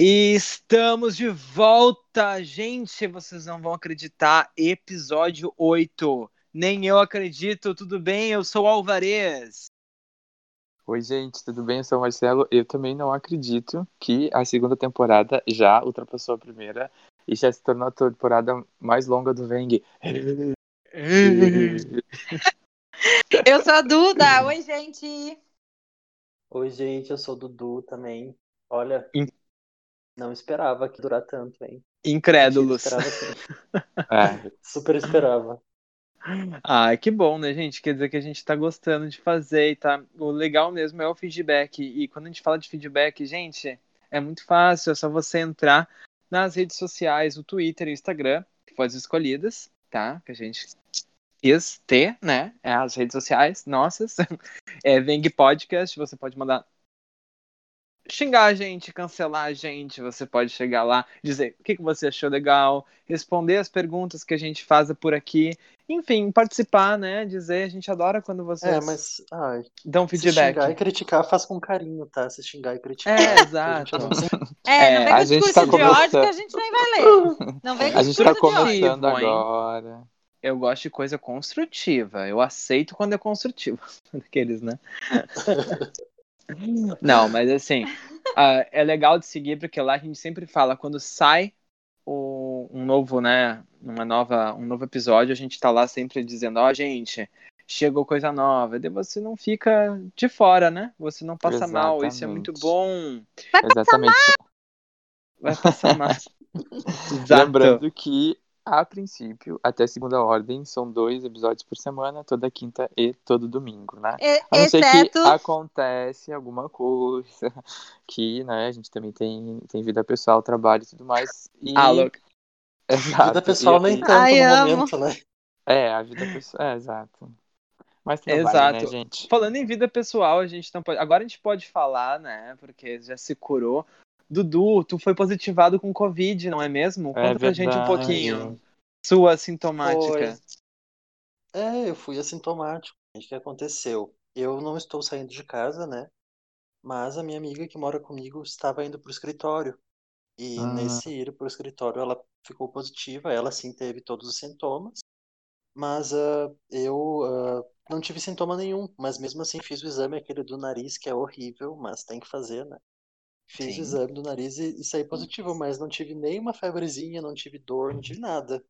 E estamos de volta, gente. Vocês não vão acreditar. Episódio 8. Nem eu acredito. Tudo bem? Eu sou o Alvarez. Oi, gente, tudo bem? Eu sou o Marcelo. Eu também não acredito que a segunda temporada já ultrapassou a primeira e já se tornou a temporada mais longa do Veng. Eu sou a Duda. Oi, gente. Oi, gente, eu sou o Dudu também. Olha, In- não esperava que durar tanto, hein? Incrédulos. Esperava sim. É, Super esperava. Ah, que bom, né, gente? Quer dizer que a gente tá gostando de fazer e tá. O legal mesmo é o feedback. E quando a gente fala de feedback, gente, é muito fácil, é só você entrar nas redes sociais, o Twitter e o Instagram, que foram as escolhidas, tá? Que a gente quis ter, né? É as redes sociais nossas. É Veng Podcast, você pode mandar xingar a gente, cancelar a gente, você pode chegar lá, dizer o que, que você achou legal, responder as perguntas que a gente faz por aqui, enfim, participar, né? Dizer, a gente adora quando vocês É, mas ai, dão se feedback. xingar e criticar, faz com carinho, tá? Se xingar e criticar. É, porque a gente exato. adora sempre- É, não É, vem a com gente discurso tá de ódio que a gente nem vai ler. Não vem com a gente tá discurso de ódio. começando hein? agora. Eu gosto de coisa construtiva. Eu aceito quando é construtivo. Daqueles, né? Não, mas assim, ah, é legal de seguir porque lá a gente sempre fala quando sai o- um novo, né, uma nova, um novo episódio, a gente tá lá sempre dizendo, ó, gente, chegou coisa nova. Daí você não fica de fora, né? Você não passa mal. Isso é muito Exatamente. bom. Exatamente. Vai passar mal. Exato. Lembrando que, a princípio, até segunda ordem, são dois episódios por semana, toda quinta e todo domingo, né? E- A não ser Exceto. que acontece alguma coisa, que, né, a gente também tem, tem vida pessoal, trabalho e tudo mais. E... Ah, louco. Exato. Vida pessoal e, nem e- tanto Ai, no amo. momento, né? É, a vida pessoal, é, exato. Mas trabalho, Exato. né, gente? Falando em vida pessoal, a gente não pode. Agora a gente pode falar, né? Porque já se curou. Dudu, tu foi positivado com Covid, não é mesmo? Conta É pra gente um pouquinho. Sua sintomática. Foi. É, eu fui assintomático. O que aconteceu? Eu não estou saindo de casa, né? Mas a minha amiga que mora comigo estava indo pro escritório. E Ah. nesse ir pro escritório ela ficou positiva, ela sim teve todos os sintomas. Mas ah, eu ah, não tive sintoma nenhum, mas mesmo assim fiz o exame aquele do nariz, que é horrível, mas tem que fazer, né? Fiz Sim. o exame do nariz e, e saí positivo, mas não tive nem uma febrezinha, não tive dor, não tive nada.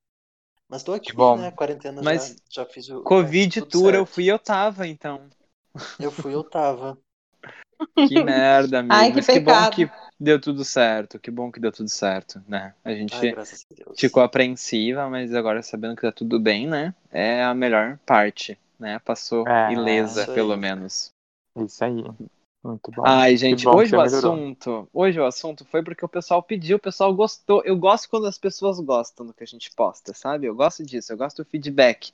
Mas tô aqui, bom. né? Quarentena Mas já, já fiz o. Covid tudo tour, eu fui e eu tava, então. Eu fui, eu tava. Que merda, amigo. Ai, que Mas que bom que deu tudo certo. Que bom que deu tudo certo, né? A gente Ai, a ficou apreensiva, mas agora sabendo que tá tudo bem, né? É a melhor parte, né? Passou É, ilesa, pelo menos. Isso aí. Muito bom. Ai, gente, bom hoje o melhorou. assunto, hoje o assunto foi porque o pessoal pediu, o pessoal gostou. Eu gosto quando as pessoas gostam do que a gente posta, sabe? Eu gosto disso, eu gosto do feedback.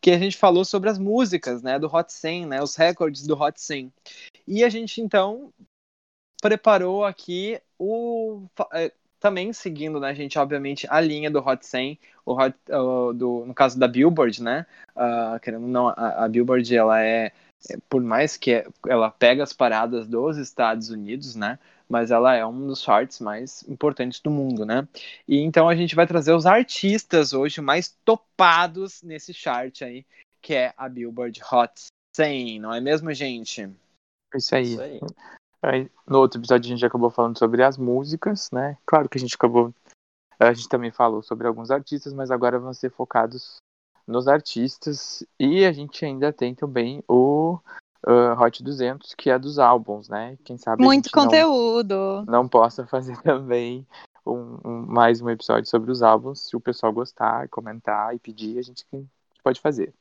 Que a gente falou sobre as músicas, né, do Hot 100, né, os recordes do Hot 100. E a gente então preparou aqui o eh, também seguindo, né, gente, obviamente a linha do Hot 100, o Hot, o do, no caso da Billboard, né? ah, querendo ou não, a, a Billboard ela é é, por mais que ela pega as paradas dos Estados Unidos, né? Mas ela é um dos charts mais importantes do mundo, né? E então a gente vai trazer os artistas hoje mais topados nesse chart aí, que é a Billboard Hot 100, não é mesmo, gente? Isso aí. Isso aí. Aí, no outro episódio a gente acabou falando sobre as músicas, né? Claro que a gente acabou. A gente também falou sobre alguns artistas, mas agora vão ser focados nos artistas. E a gente ainda tem também o ah, Hot 200, que é dos álbuns, né? Quem sabe Muito gente não- conteúdo. não possa fazer também um, um- mais um episódio sobre os álbuns. Se o pessoal gostar, comentar e pedir, a gente pode fazer.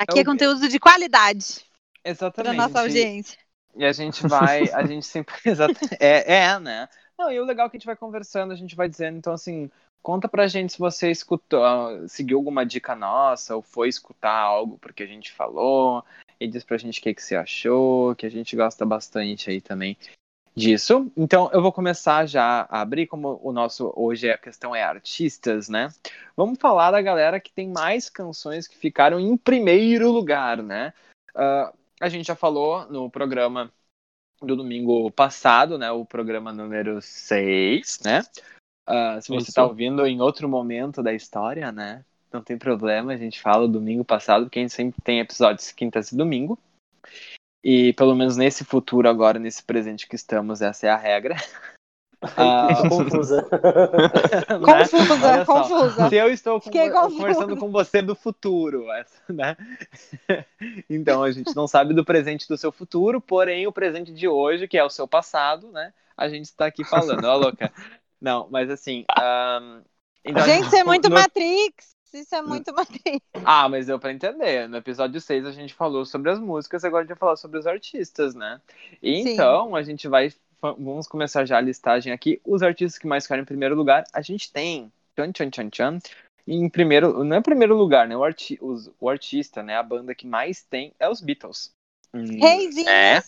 Aqui é Ok. conteúdo de qualidade para Exatamente. nossa audiência. E a gente vai, a gente sempre. É, é, né? Não, e o legal é que a gente vai conversando, a gente vai dizendo, então assim, conta pra gente se você escutou, seguiu alguma dica nossa, ou foi escutar algo porque a gente falou, e diz pra gente o que, que você achou, que a gente gosta bastante aí também disso. Então eu vou começar já a abrir, como o nosso hoje a questão é artistas, né? Vamos falar da galera que tem mais canções que ficaram em primeiro lugar, né? Ah, a gente já falou no programa do domingo passado, né? O programa número 6, né? Uh, se você está ouvindo em outro momento da história, né? Não tem problema, a gente fala domingo passado, porque a gente sempre tem episódios quintas e domingo. E pelo menos nesse futuro agora, nesse presente que estamos, essa é a regra. Ah, confusa. né? Confusa, confusa. Se eu estou com- conversando com você do futuro, essa, né? Então a gente não sabe do presente do seu futuro, porém o presente de hoje, que é o seu passado, né? A gente está aqui falando, ó, louca. Não, mas assim. ahn, então Gente, isso é muito no- Matrix. Isso é muito Matrix. Ah, mas deu pra entender. No episódio 6 a gente falou sobre as músicas, agora a gente vai falar sobre os artistas, né? E Sim. então a gente vai. Vamos começar já a listagem aqui. Os artistas que mais ficaram em primeiro lugar, a gente tem. Tchan, tchan, tchan, tchan. Em primeiro, não é primeiro lugar, né? O, arti, os- o artista, né? A banda que mais tem é os Beatles. Hum, Reizinhos. É,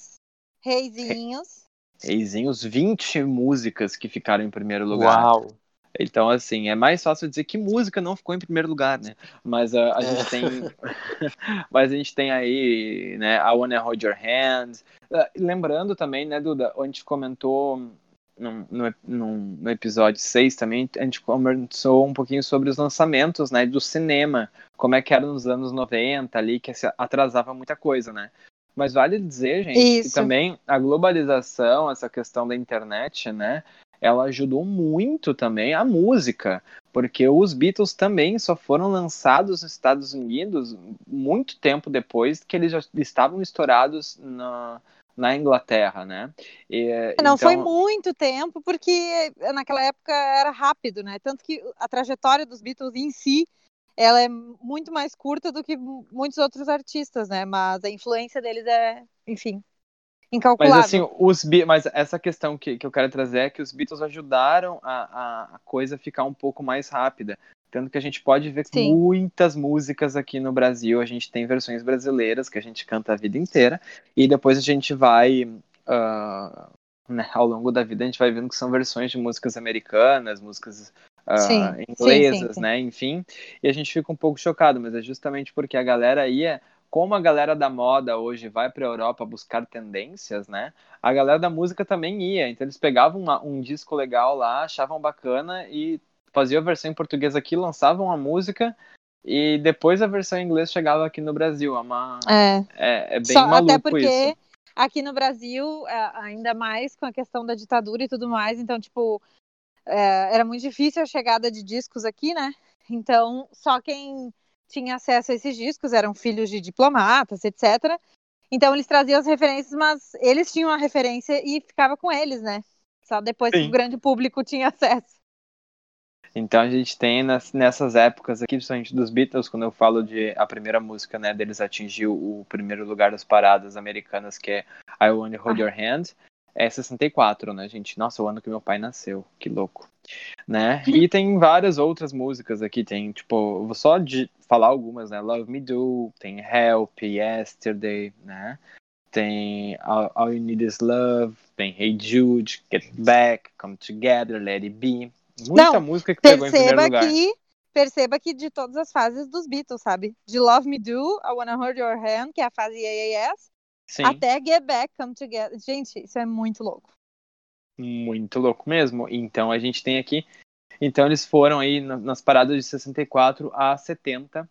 Reizinhos. Reizinhos, 20 músicas que ficaram em primeiro lugar. Uau! Então, assim, é mais fácil dizer que música não ficou em primeiro lugar, né? Mas ah, a É. gente tem. Mas a gente tem aí, né, I Wanna Hold Your Hand. Ah, lembrando também, né, Duda, a gente comentou no, no, no- episódio 6 também, a gente conversou um pouquinho sobre os lançamentos, né, do cinema. Como é que era nos anos 90 ali, que atrasava muita coisa, né? Mas vale dizer, gente, que Isso. também a globalização, essa questão da internet, né? ela ajudou muito também a música, porque os Beatles também só foram lançados nos Estados Unidos muito tempo depois que eles já estavam estourados na, na Inglaterra, né? E, Não então, foi muito tempo, porque naquela época era rápido, né? Tanto que a trajetória dos Beatles em si, ela é muito mais curta do que muitos outros artistas, né? Mas a influência deles é, enfim, incalculável. Mas assim, os mas essa questão que, que eu quero trazer é que os Beatles ajudaram a, a, a coisa ficar um pouco mais rápida. Tanto que a gente pode ver Sim. muitas músicas aqui no Brasil. A gente tem versões brasileiras que a gente canta a vida inteira. E depois a gente vai. ah, né, ao longo da vida, a gente vai vendo que são versões de músicas americanas, músicas ah, Sim, inglesas, sim, sim, sim. né? Enfim. E a gente fica um pouco chocado, mas é justamente porque a galera ia como a galera da moda hoje vai para a Europa buscar tendências, né? A galera da música também ia. Então eles pegavam uma- um disco legal lá, achavam bacana e faziam a versão em português aqui, lançavam a música e depois a versão em inglês chegava aqui no Brasil. É, uma, É. é, é bem Só- maluco até porque isso. aqui no Brasil, é, ainda mais com a questão da ditadura e tudo mais, então, tipo, é, era muito difícil a chegada de discos aqui, né? Então, só quem tinha acesso a esses discos eram filhos de diplomatas, etc. Então, eles traziam as referências, mas eles tinham a referência e ficava com eles, né? Só depois que Sim. o grande público tinha acesso. Então a gente tem nas- nessas épocas aqui, principalmente dos Beatles, quando eu falo de a primeira música, né, deles atingiu o primeiro lugar das paradas americanas, que é I Wanna Hold Your Hand, é 64, né, gente? Nossa, o ano que meu pai nasceu, que louco. Né? E tem várias outras músicas aqui, tem, tipo, vou só de falar algumas, né? Love Me Do, tem Help, Yesterday, né? Tem All, All You Need Is Love, tem Hey Jude, Get Back, Come Together, Let It Be. Muita Não, música que pegou em primeiro Perceba lugar. que, perceba que de todas as fases dos Beatles, sabe? De Love Me Do, I Wanna Hold Your Hand, que é a fase AAS, Sim, até Get Back, Come Together. Gente, isso é muito louco. muito louco mesmo. Então a gente tem aqui. Então eles foram aí na- nas paradas de 64 a 70.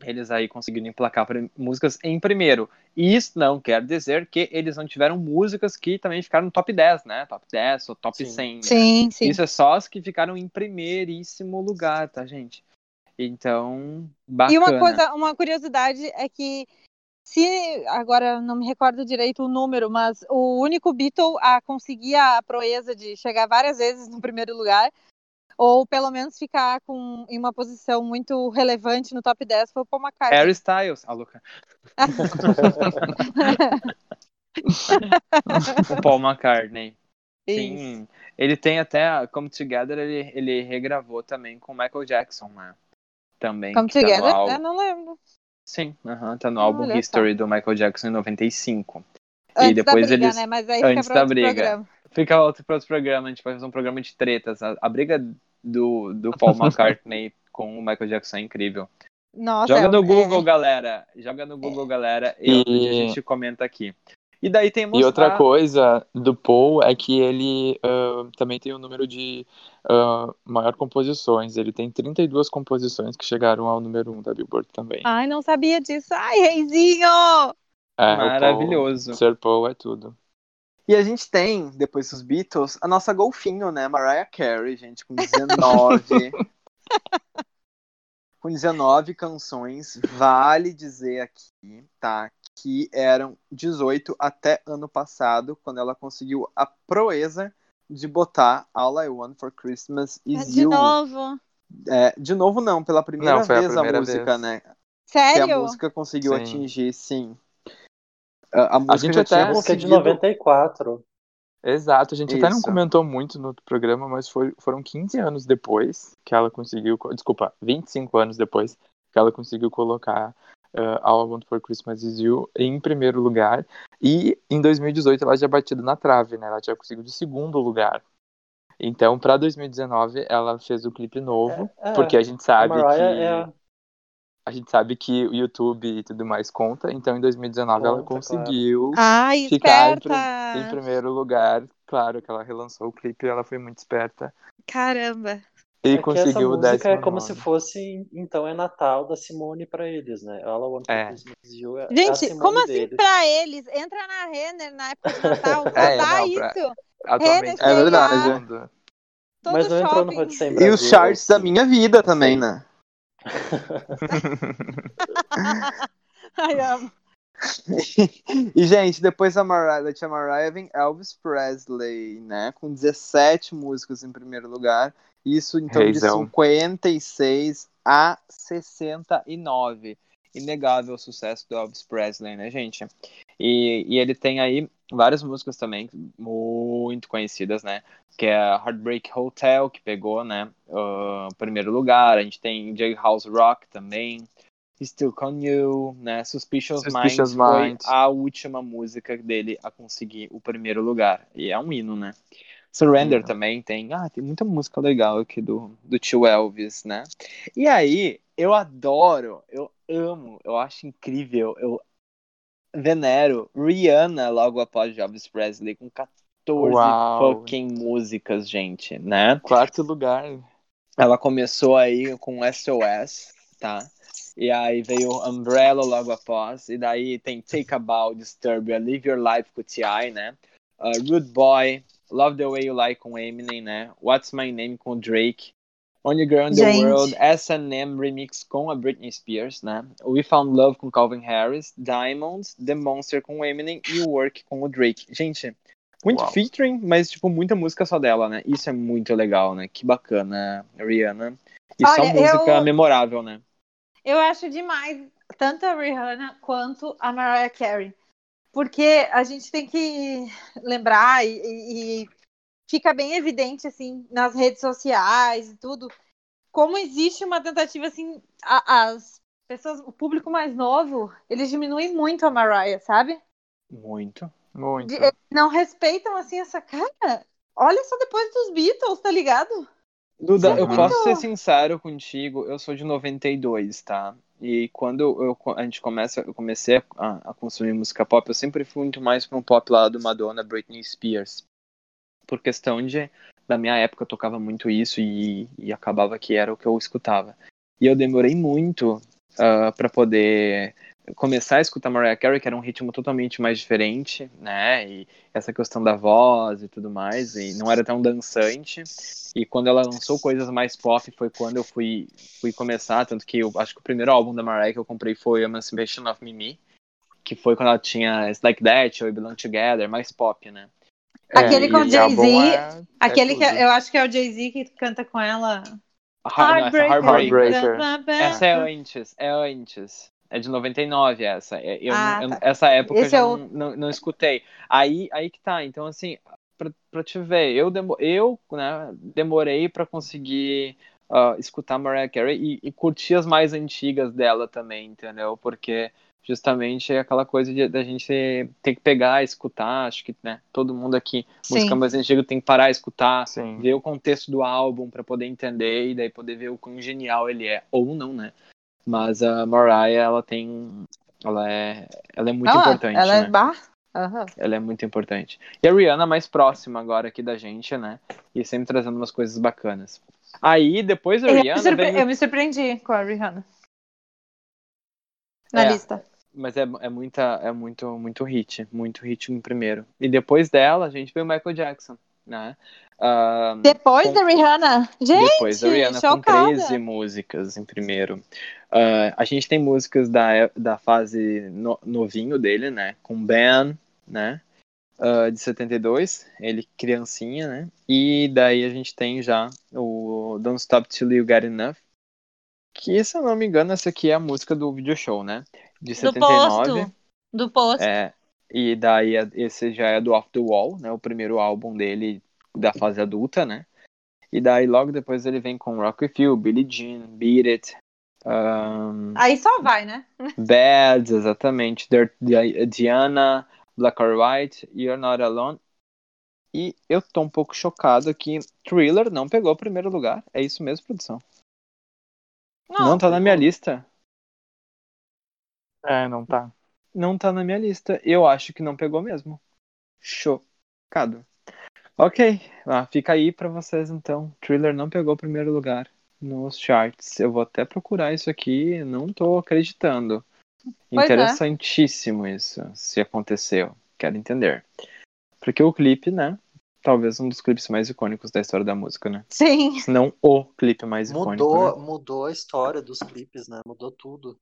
Eles aí conseguiram emplacar músicas em primeiro. Isso não quer dizer que eles não tiveram músicas que também ficaram no top 10, né? Top 10 ou top Sim. 100. né? Sim, sim. Isso é só as que ficaram em primeiríssimo lugar, tá, gente? Então, bacana. E uma coisa, uma curiosidade é que se agora não me recordo direito o número, mas o único Beatle a conseguir a proeza de chegar várias vezes no primeiro lugar, ou pelo menos ficar com, em uma posição muito relevante no top 10 foi o Paul McCartney. Harry Styles, a louca. o Paul McCartney. Isso. Sim, ele tem até a Come Together, ele, ele regravou também com Michael Jackson, né? Também. Come tá no Together? álbum. Eu não lembro. Sim, aham, tá no álbum Olha só. History do Michael Jackson em 95. Antes e depois da briga, eles. né? Mas aí antes fica da briga. programa. Fica outro para outro programa, a gente vai fazer um programa de tretas. A, a briga do, do Paul McCartney com o Michael Jackson é incrível. Nossa, Joga é- no é- Google, galera. Joga no Google, galera. E E- a gente comenta aqui. E daí tem E outra mostrar- coisa do Paul é que ele ah, também tem o mostrar- número de ah, maior composições. Ele tem 32 composições que chegaram ao número 1 da Billboard também. Ai, não sabia disso. Ai, reizinho! É, Paul- Maravilhoso. Sir Paul é tudo. E a gente tem, depois dos Beatles, a nossa golfinho, né? Mariah Carey, gente, com 19. com 19 canções. Vale dizer aqui, tá? Que eram 18 até ano passado, quando ela conseguiu a proeza de botar All I Want for Christmas Is De You. novo. É, de novo, não, pela primeira Não, foi a vez a, primeira música, vez. né? Que a Sério? música conseguiu Sim. atingir, sim. A, a música gente já até- tinha A música é de conseguido 94. Exato, a gente até não Isso. comentou muito no programa, mas foi, foram 15 anos depois que ela conseguiu, co- desculpa, 25 anos depois que ela conseguiu colocar uh, All I Want for Christmas Is You em primeiro lugar. E em 2018 ela já batido na trave, né? Ela já conseguiu de segundo lugar. Então, para 2019, ela fez o clipe novo, É, é, porque a gente A sabe que Mariah é a- a gente sabe que o YouTube e tudo mais conta. Então, em 2019 ela Conta, claro. conseguiu Ai, ficar em, em primeiro lugar. Claro que ela relançou o clipe, ela foi muito esperta Caramba. E é que essa conseguiu música é como se fosse, então é Natal da Simone pra eles, né? All I Want É. Is You é a Gente, como assim deles. pra eles? Entra na Renner na época de Natal, só É, dá não, pra- isso. Atualmente É verdade. mundo- Todo Mas não entrou no. Hot 100 E os charts da assim. minha vida também, Sim. né? Ai, amo. e, gente, depois da Mariah, da tia Mariah vem Elvis Presley, né? Com 17 músicas em primeiro lugar. Isso, então, Reizão. de 56 a 69. Inegável o sucesso do Elvis Presley, né, gente? E, e ele tem aí várias músicas também muito conhecidas, né? Que é Heartbreak Hotel, que pegou, né? ah, primeiro lugar. A gente tem Jailhouse Rock também. Still Con You, né? Suspicious, Suspicious Minds foi Minds. a última música dele a conseguir o primeiro lugar. E é um hino, né? Surrender Hino. também tem. Ah, tem muita música legal aqui do, do tio Elvis, né? E aí, eu adoro, eu amo, eu acho incrível, eu venero Rihanna logo após Elvis Presley com 14 Uau. fucking músicas, gente, né? Quarto lugar. Ela começou aí com SOS, tá? E aí veio Umbrella logo após. E daí tem Take a Bow, Disturbia, Live Your Life com T.I., né? Uh, Rude Boy, Love the Way You Like com Eminem, né? What's My Name com Drake. Only Girl in the Gente. World, S&M Remix com a Britney Spears, né? We Found Love com Calvin Harris, Diamonds, The Monster com Eminem e Work com o Drake. Gente, muito Uau. featuring, mas tipo, muita música só dela, né? Isso é muito legal, né? Que bacana, Rihanna. E só Olha, música eu- memorável, né? Eu acho demais tanto a Rihanna quanto a Mariah Carey. Porque a gente tem que lembrar e, e- fica bem evidente assim nas redes sociais e tudo como existe uma tentativa assim a- as pessoas o público mais novo eles diminuem muito a Mariah sabe Muito. Muito. De- não respeitam assim essa cara olha só depois dos Beatles tá ligado Duda, eu posso ser sincero contigo, eu sou de 92, tá? E quando eu, a gente começa, eu comecei a, a consumir música pop, eu sempre fui muito mais para um pop lá do Madonna, Britney Spears. Por questão de, da minha época, eu tocava muito isso e, e acabava que era o que eu escutava. E eu demorei muito para poder começar a escutar Mariah Carey, que era um ritmo totalmente mais diferente, né? E essa questão da voz e tudo mais, e não era tão dançante. E quando ela lançou coisas mais pop foi quando eu fui, fui começar, tanto que eu acho que o primeiro álbum da Mariah que eu comprei foi Emancipation of Mimi, que foi quando ela tinha It's Like That ou We Belong Together, mais pop, né? Aquele e com esse Jay-Z, é- aquele é que tudo. eu acho que é o Jay-Z que canta com ela é Heartbreaker. Heartbreaker. Essa é antes, é antes. É de 99 essa. É- Eu, Ah, eu- tá. essa época Esse eu já é o- não, não, não escutei. Aí, aí que tá. Então, assim, pra, pra te ver, eu, demo, eu né, demorei pra conseguir ah, escutar Mariah Carey e, e curtir as mais antigas dela também, entendeu? Porque justamente é aquela coisa de, da gente ter que pegar, escutar. Acho que né, todo mundo aqui, música Sim. mais antiga, tem que parar, escutar Sim. ver o contexto do álbum pra poder entender e daí poder ver o quão genial ele é ou não, né? Mas a Mariah, ela tem ela é ela é muito ela, importante, ela né? é bar Aham. Ela é muito importante. E a Rihanna mais próxima agora aqui da gente, né? E sempre trazendo umas coisas bacanas. Aí, depois da Eu, me Rihanna surpre- vem... eu me surpreendi com a Rihanna. Na É. lista. Mas é, é, muita, é muito, muito hit. Muito hit em primeiro. E depois dela, a gente vem o Michael Jackson, né? Ah, Depois com- da Rihanna? Gente, Depois da Rihanna com chocada. 13 músicas em primeiro. Ah, a gente tem músicas da, é- da fase no- novinho dele, né? Com Ben, né? Ah, de 72, ele criancinha, né? E daí a gente tem já o Don't Stop Till You Get Enough. Que, se eu não me engano, essa aqui é a música do video show, né? De Do 79. posto. Do posto. É, e daí é- esse já é do Off the Wall, né? O primeiro álbum dele da fase adulta, né? E daí logo depois ele vem com Rock With You, Billie Jean, Beat It, um, Aí só vai, né? Bad, exatamente, Dirt- Diana, Black or White, You're Not Alone. E eu tô um pouco chocado que Thriller não pegou o primeiro lugar. É isso mesmo, produção? Não, tá na minha lista. É, não tá. Não tá na minha lista. Eu acho que não pegou mesmo. Chocado. Ok, ah, fica aí pra vocês então. Thriller não pegou o primeiro lugar nos charts. Eu vou até procurar isso aqui. Não tô acreditando. Pois é. Interessantíssimo isso, se aconteceu. Quero entender. Porque o clipe, né? Talvez um dos clipes mais icônicos da história da música, né? Sim. Se não o clipe mais icônico. Mudou, né? mudou a história dos clipes, né? Mudou tudo.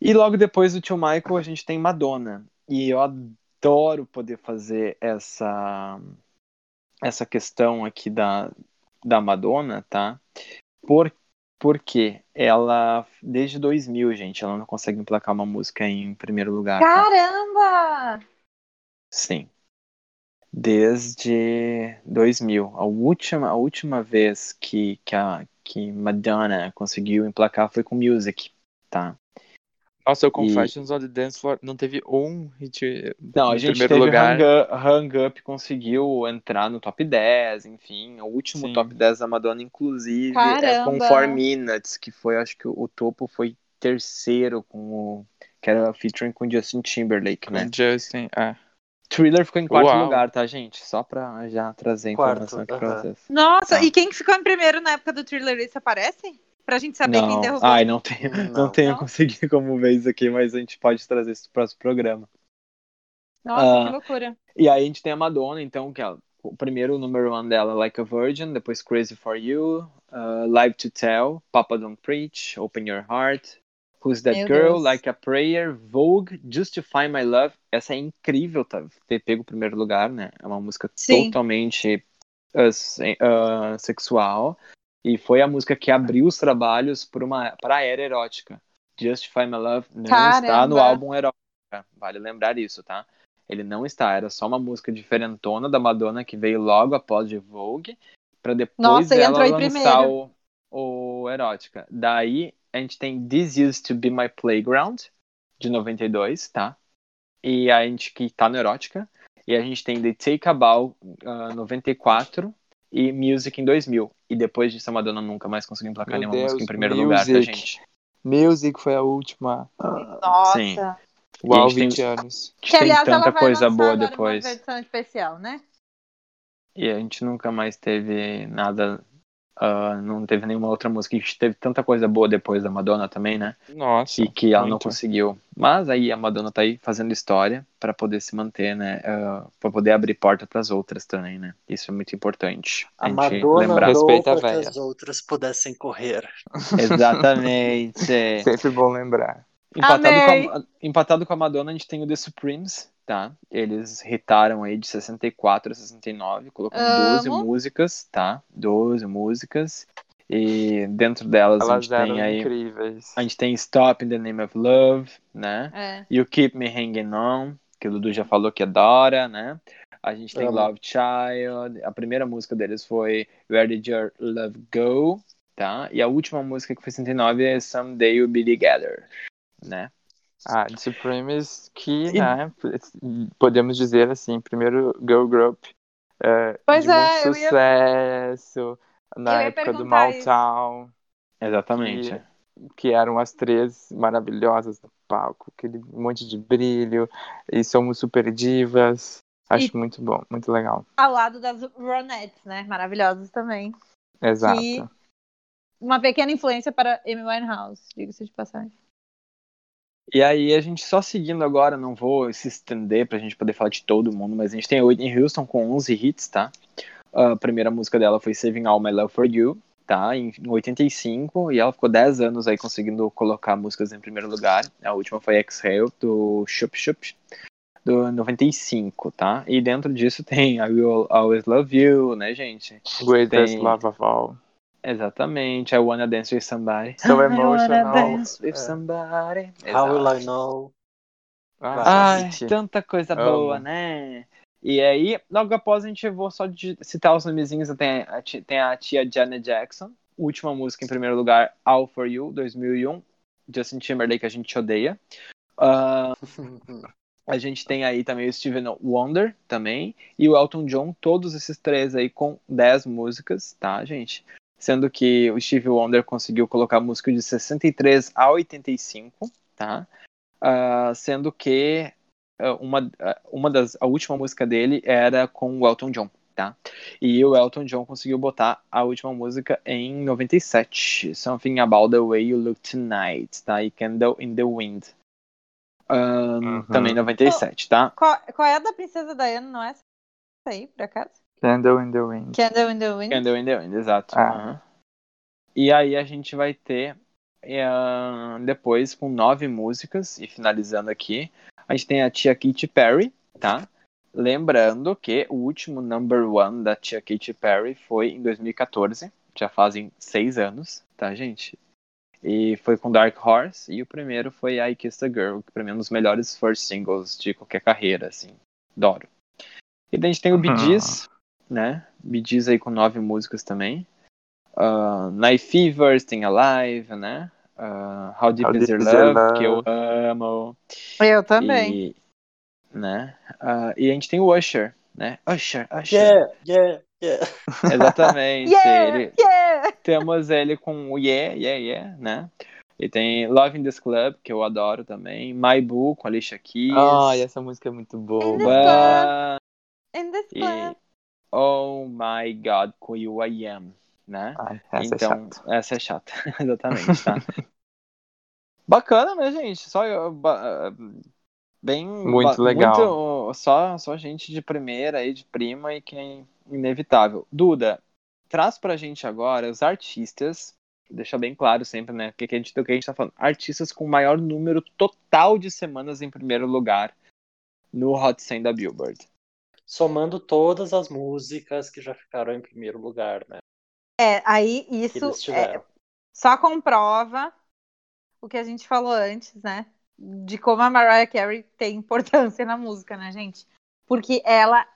E logo depois do tio Michael, a gente tem Madonna. E eu adoro poder fazer essa essa questão aqui da, da Madonna, tá? Por, porque ela, desde 2000, gente, ela não consegue emplacar uma música em primeiro lugar. tá? Caramba! Sim. Desde 2000. A última, a última vez que, que, a, que Madonna conseguiu emplacar foi com Music, tá? Nossa, o E- Confessions on the Dance Floor não teve um hit Não, a gente teve lugar. Hang Up, Hang Up conseguiu entrar no top 10, enfim, o último Sim. top 10 da Madonna, inclusive, é com Caramba! 4 Minutes, que foi, acho que o, topo foi terceiro, com o, que era featuring com Justin Timberlake, né? Com Justin, é. Thriller ficou em quarto Uau. lugar, tá, gente? Só pra já trazer a Quarto, informação aqui pra aham. vocês. Nossa, Tá. e quem que ficou em primeiro na época do Thriller? Isso aparece? Pra gente saber quem Não, derrubou. ai, não tenho, não, Não. tenho Não? conseguido como ver isso aqui, mas a gente pode trazer isso pro próximo programa. Nossa, Ah. que loucura. E aí a gente tem a Madonna, então, que é o primeiro número one dela, Like a Virgin, depois Crazy for You, uh, Live to Tell, Papa Don't Preach, Open Your Heart, Who's That Meu Girl, Deus. Like a Prayer, Vogue, Justify My Love. Essa é incrível, tá? Ter pego o primeiro lugar, né? É uma música Sim. totalmente uh, uh, sexual. E foi a música que abriu os trabalhos para uma para a era erótica. Justify My Love não está no Caramba. álbum erótica. Vale lembrar isso, tá? Ele não está, era só uma música diferentona da Madonna que veio logo após de Vogue, para depois Nossa, ela lançar primeiro. o, o erótica. Daí a gente tem This Used to Be My Playground de 92, tá? E a gente que tá no erótica. E a gente tem The Take a Bow uh, 94 e Music em 2000. E depois disso a Madonna nunca mais conseguiu emplacar Meu nenhuma música em Deus, primeiro lugar, tá, Music. gente? Music foi a última. Nossa. Sim. Uau, a gente tem- 20 anos. Que tem aliás, ela tanta vai coisa boa agora depois. uma versão especial, né? E a gente nunca mais teve nada. ah, não teve nenhuma outra música. A gente teve tanta coisa boa depois da Madonna também, né? Nossa. E que ela não muito. conseguiu. Mas aí a Madonna tá aí fazendo história pra poder se manter, né? Uh, para poder abrir porta pras outras também, né? Isso é muito importante. A gente Madonna lembrar. Respeita a para que as outras pudessem correr. Exatamente. Sempre bom lembrar. Empatado com, a, empatado com a Madonna, a gente tem o The Supremes, tá? Eles hitaram aí de 64 a 69, colocando Amo. 12 músicas, tá? 12 músicas. E dentro delas a Elas gente eram tem aí. incríveis. A gente tem Stop in the Name of Love, né? É. You Keep Me Hanging On, que o Dudu já falou que adora, né? A gente tem Amo. Love Child. A primeira música deles foi Where Did Your Love Go, tá? E a última música que foi 69 é Someday We'll Be Together, né? Ah, The Supremes, que, E- né, podemos dizer assim, primeiro girl group é, Pois de é, muito eu ia- sucesso, na época do. Maltown. Exatamente. E que eram as três maravilhosas no palco, aquele monte de brilho, e somos super divas. Acho E- muito bom, muito legal. Ao lado das Ronettes, né? Maravilhosas também. Exato. Que- Uma pequena influência para Amy Winehouse, diga-se de passagem. E aí, a gente só seguindo agora, não vou se estender pra gente poder falar de todo mundo, mas a gente tem a Whitney Houston com 11 hits, tá? A primeira música dela foi Saving All My Love For You, tá? Em em 85, e ela ficou 10 anos aí conseguindo colocar músicas em primeiro lugar. A última foi Exhale, do Chup Chup, do 95, tá? E dentro disso tem I Will Always Love You, né, gente? Greatest Tem- Love of All. Exatamente, I Wanna Dance With Somebody. So I wanna emotional. dance. With É. somebody. How will. I know? Ah, Ai, tanta coisa Amo. boa, né? E aí, logo após a gente vou só citar os nomezinhos, tem a, tem a tia Janet Jackson, última música em primeiro lugar, All For You, 2001, Justin Timberlake, a gente odeia. Ah, a gente tem aí também o Steven Wonder, também, e o Elton John, todos esses três aí com 10 músicas, tá, gente? Sendo que o Steve Wonder conseguiu colocar música de 63 a 85, tá? Ah, sendo que uma, ah, uma das, a última música dele era com o Elton John, tá? E o Elton John conseguiu botar a última música em 97, Something About the Way You Look Tonight, tá? E Candle in the Wind. Ahn, Uhum. Também 97, tá? Qual, qual é a da Princesa Diana, não é essa aí, por acaso? Candle in the Wind. Candle in the Wind. Candle in the Wind, exato. Ah. Aham. E aí a gente vai ter ahn, depois com nove músicas, e finalizando aqui, a gente tem a tia Katy Perry, tá? Lembrando que o último number one da tia Katy Perry foi em 2014, já fazem seis anos, tá, gente? E foi com Dark Horse, e o primeiro foi I Kissed a Girl, que pra mim é um dos melhores first singles de qualquer carreira, assim. Adoro. E daí a gente tem o Bee. Gees, né? Bee Gees aí com nove músicas também. Uh, Night Fever, Staying Alive, né? Uh, How Deep How Is Deep Your Is Your Love, que eu Love. amo. Eu também. E, né? Uh, e a gente tem o Usher, né? Usher, Usher. Yeah, yeah, yeah. Exatamente. Yeah, ele, yeah! temos ele com o Yeah, Yeah, Yeah, né? E tem Love in This Club, que eu adoro também. My Boo, com a Alicia Keys. Ai, essa música é muito boa. In this E club. Oh My God, com You I Am, né? Ai, essa então, é chata. essa é chata, exatamente, tá? Bacana, né, gente? Só eu, ba- bem Muito ba- legal. muito- só só gente de primeira aí, de prima e que é inevitável. Duda, traz pra gente agora os artistas, deixa bem claro sempre, né, o que, que a gente do que a gente tá falando, artistas com maior número total de semanas em primeiro lugar no Hot 100 da Billboard. Somando todas as músicas que já ficaram em primeiro lugar, né? É, aí isso é, só comprova o que a gente falou antes, né? De como a Mariah Carey tem importância na música, né, gente? Porque ela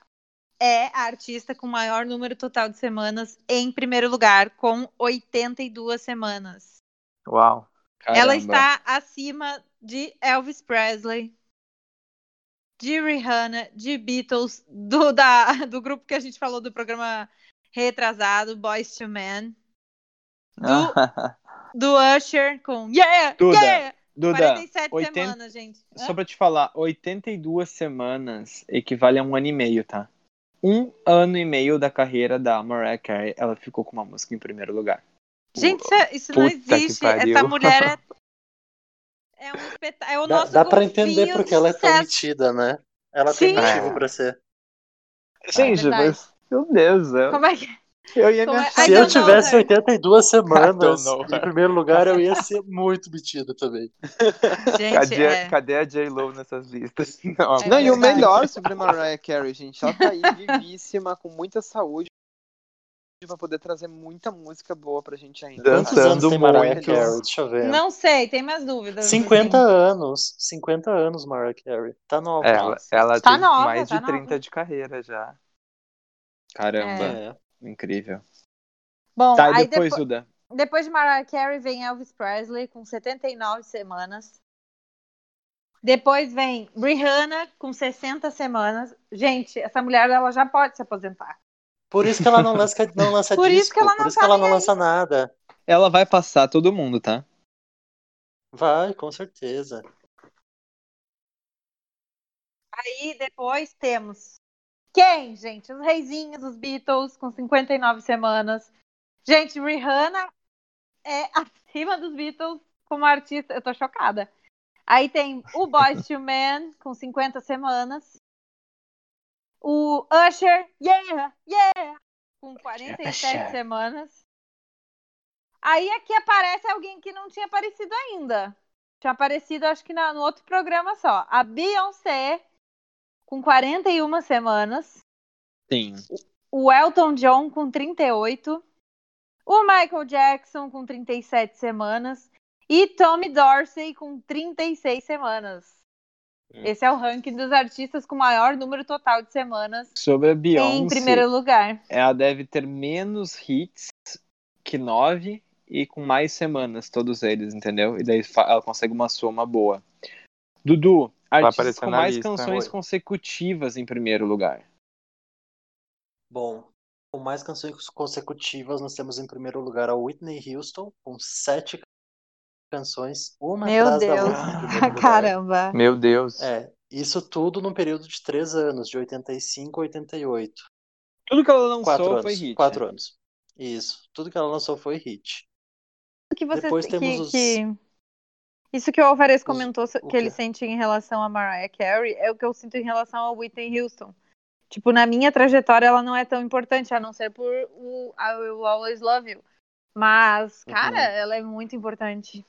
é a artista com maior número total de semanas em primeiro lugar, com 82 semanas. Uau. Ela Caramba. está acima de Elvis Presley, de Rihanna, de Beatles, do, da, do grupo que a gente falou do programa retrasado, Boys to Men, do, do Usher com Yeah! Duda, yeah! Duda, 47 80 semanas, gente. Hã? Só pra te falar, 82 semanas equivale a um ano e meio, tá? Um ano e meio da carreira da Mariah Carey, ela ficou com uma música em primeiro lugar. Gente, isso, é- isso não existe. Essa mulher é, é um espetáculo. É o Dá, nosso dá pra entender de porque ela é tão metida, né? Ela Sim. tem motivo É. pra ser. Gente, verdade. mas, meu Deus, eu, Como é que eu ia me é- Se eu know tivesse her. 82 semanas know em primeiro lugar, eu ia ser muito metido também. Gente, Cadê, é. cadê a J-Lo nessas listas? Não, É Não, e o melhor sobre Mariah Carey, gente, ela tá aí vivíssima, com muita saúde, pra poder trazer muita música boa pra gente ainda. Quantos Dançando anos tem Mariah muito. Carey? Deixa eu ver. Não sei, tem mais dúvidas. 50 assim. anos. 50 anos, Mariah Carey. Tá nova. ela, ela Tá tem nova, mais tá de 30 nova. de carreira já. Caramba, É. incrível. Bom, Tá, aí depois, depois, Duda? depois de Mariah Carey vem Elvis Presley com 79 semanas. Depois vem Rihanna com 60 semanas. Gente, essa mulher ela já pode se aposentar. Por isso que ela não lança, não lança Por disco. isso que ela não por isso que ela não lança nada. Ela vai passar todo mundo, tá? Vai, com certeza. Aí depois temos quem, gente? Os reizinhos dos Beatles com 59 semanas. Gente, Rihanna é acima dos Beatles como artista. Eu tô chocada. Aí tem o Boys to Men com 50 semanas. O Usher, yeah, yeah, com 47 Usher. semanas. Aí aqui aparece alguém que não tinha aparecido ainda. Tinha aparecido, acho que na- no outro programa só. A Beyoncé, com 41 semanas. Sim. O Elton John, com 38. O Michael Jackson, com 37 semanas. E Tommy Dorsey, com 36 semanas. Hum. Esse é o ranking dos artistas com maior número total de semanas Sobre a em Beyoncé, primeiro lugar. ela deve ter menos hits que nove e com mais semanas, todos eles, entendeu? E daí ela consegue uma soma boa. Dudu, artistas com mais lista, canções oi. consecutivas em primeiro lugar. Bom, com mais canções consecutivas, nós temos em primeiro lugar a Whitney Houston, com sete canções, uma Meu atrás da Deus. outra primeiro lugar. Caramba. Meu Deus. É, isso tudo num período de três anos, de 85 a 88. Tudo que ela lançou Quatro anos. foi hit. Quatro anos. Isso. Tudo que ela lançou foi hit. que você Depois que, temos os- que- Isso que o Alvarez comentou o que ele sente em relação a Mariah Carey é o que eu sinto em relação a Whitney Houston. Tipo, na minha trajetória ela não é tão importante, a não ser por o I Will Always Love You. Mas, cara, Uhum. ela é muito importante.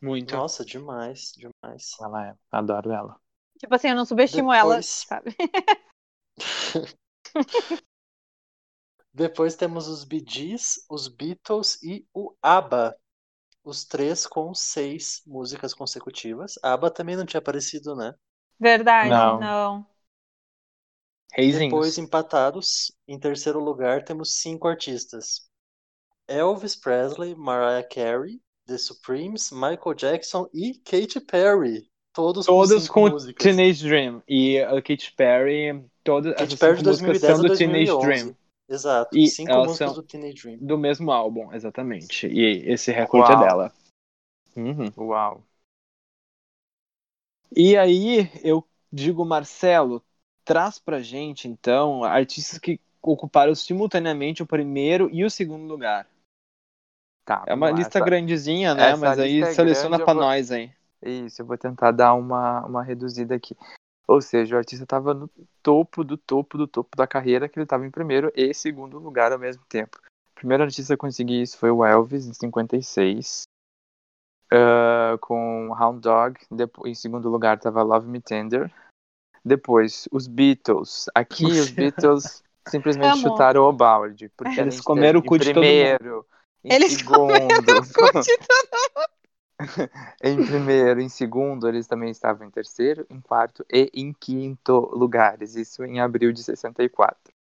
Muito. Nossa, demais, demais. Ela é. Adoro ela. Tipo assim, eu não subestimo ela, Depois- sabe? Depois temos os Bee Gees, os Beatles e o ABBA. Os três com seis músicas consecutivas. A ABBA também não tinha aparecido, né? Verdade, Não. não. Depois, empatados, em terceiro lugar, temos cinco artistas: Elvis Presley, Mariah Carey, The Supremes, Michael Jackson e Katy Perry. Todos, com cinco com músicas. Teenage Dream. E a Katy Perry, todas Katy Perry de músicas 2010 são do Teenage 2011. Dream. Exato, E cinco elas músicas são- do Teenage Dream. Do mesmo álbum, exatamente. E esse recorde Uau. é dela. Uhum. Uau. E aí, eu digo, Marcelo, traz pra gente, então, artistas que ocuparam simultaneamente o primeiro e o segundo lugar. Tá. É uma lista Essa- grandezinha, né? Mas aí é seleciona grande, pra vou- nós aí. Isso, eu vou tentar dar uma, uma reduzida aqui. Ou seja, o artista estava no topo do topo do topo da carreira, que ele estava em primeiro e segundo lugar ao mesmo tempo. O primeiro artista a conseguir isso foi o Elvis, em 56, ah, com Hound Dog. Depois, em segundo lugar estava Love Me Tender. Depois, os Beatles. Aqui, os Beatles simplesmente chutaram o Ballard. Porque Eles comeram o cu de em todo mundo. primeiro, em Eles segundo. Continua. Em primeiro, em segundo, eles também estavam em terceiro, em quarto e em quinto lugares. Isso em abril de 64.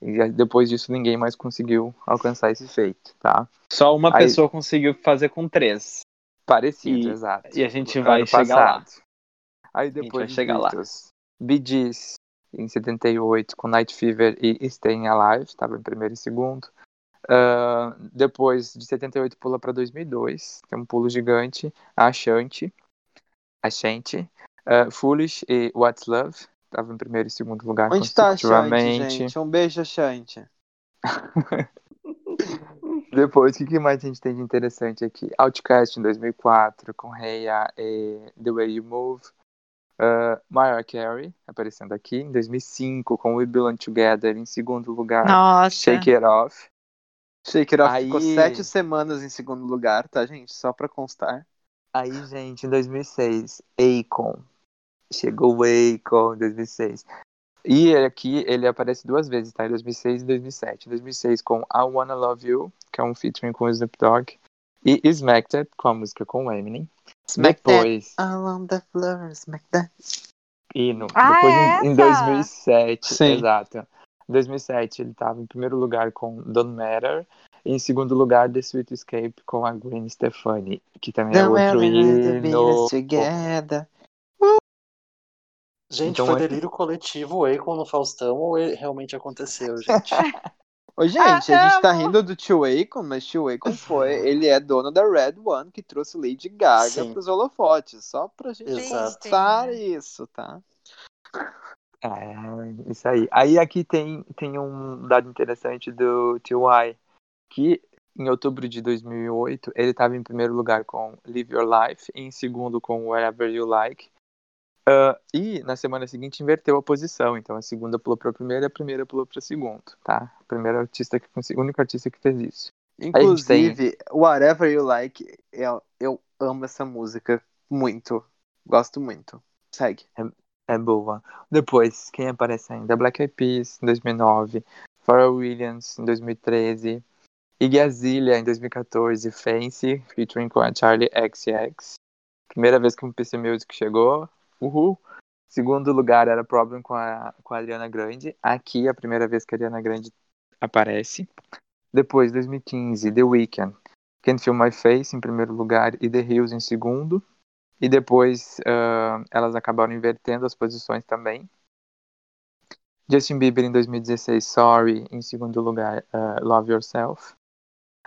E aí, depois disso, ninguém mais conseguiu alcançar esse feito, tá? Só uma Aí- pessoa conseguiu fazer com três. Parecido, E- exato. e a gente vai chegar lá. passado. Aí gente depois vai dos chegar lá. Beatles, Bee Gees, em 78, com Night Fever e Staying Alive, estava em primeiro e segundo. Ah, depois de 78 pula para 2002, tem um pulo gigante. A Ashanti, Ashanti, ah, Foolish e What's Love, estava em primeiro e segundo lugar Onde tá a Shanti, gente? Um beijo, Shanti. Depois, o que que mais a gente tem de interessante aqui? Outcast em 2004, com Hey Ya e The Way You Move. Uh, Mariah Carey, aparecendo aqui, em 2005, com We Belong Together, em segundo lugar. Nossa. Shake It Off. Shake It Off ficou Aí- sete semanas em segundo lugar, tá, gente? Só pra constar. Aí, gente, em 2006, Akon. Chegou o Akon em 2006. E aqui, ele aparece duas vezes, tá? Em 2006 e 2007. Em 2006 com I Wanna Love You, que é um featuring com o Snoop Dogg. E Smacked It, com a música com o Eminem. Smack that. Depois, On the floor, smack that. hino. Ah, Depois é em, em essa? 2007, Sim. exato. Em 2007 ele estava em primeiro lugar com Don't Matter. E em segundo lugar, The Sweet Escape com a Gwen Stefani, que também é Don't outro let the hino. together. Gente, Então foi é- delírio coletivo o Akon no Faustão ou realmente aconteceu, gente? Ô, gente, a gente tá rindo do Tio Akon, mas Tio Akon foi, ele é dono da Red One, que trouxe Lady Gaga Sim. pros holofotes, só pra gente Exato. isso, tá? É, isso aí. Aí aqui tem, tem um dado interessante do T.Y. Que em outubro de 2008 ele estava em primeiro lugar com Live Your Life, e em segundo com Wherever You Like. Ah, e na semana seguinte inverteu a posição, então a segunda pulou para a primeira e a primeira pulou para o segundo, tá? O primeiro artista que consegui- o único artista que fez isso. gente tem- Inclusive, Whatever You Like, eu, eu amo essa música muito. Gosto muito. Segue. É boa. Depois, quem aparece ainda? Black Eyed Peas, em 2009. Pharrell Williams, em 2013. Iggy Azalea, em 2014. Fancy, featuring com a Charlie XCX. Primeira vez que um PC Music chegou. Uhul. Segundo lugar era Problem com a, com a Ariana Grande. Aqui, a primeira vez que a Ariana Grande aparece. Depois, 2015, The Weeknd. Can't Feel My Face, em primeiro lugar. E The Hills, em segundo. E depois ah, elas acabaram invertendo as posições também. Justin Bieber em 2016, Sorry. Em segundo lugar, ah, Love Yourself.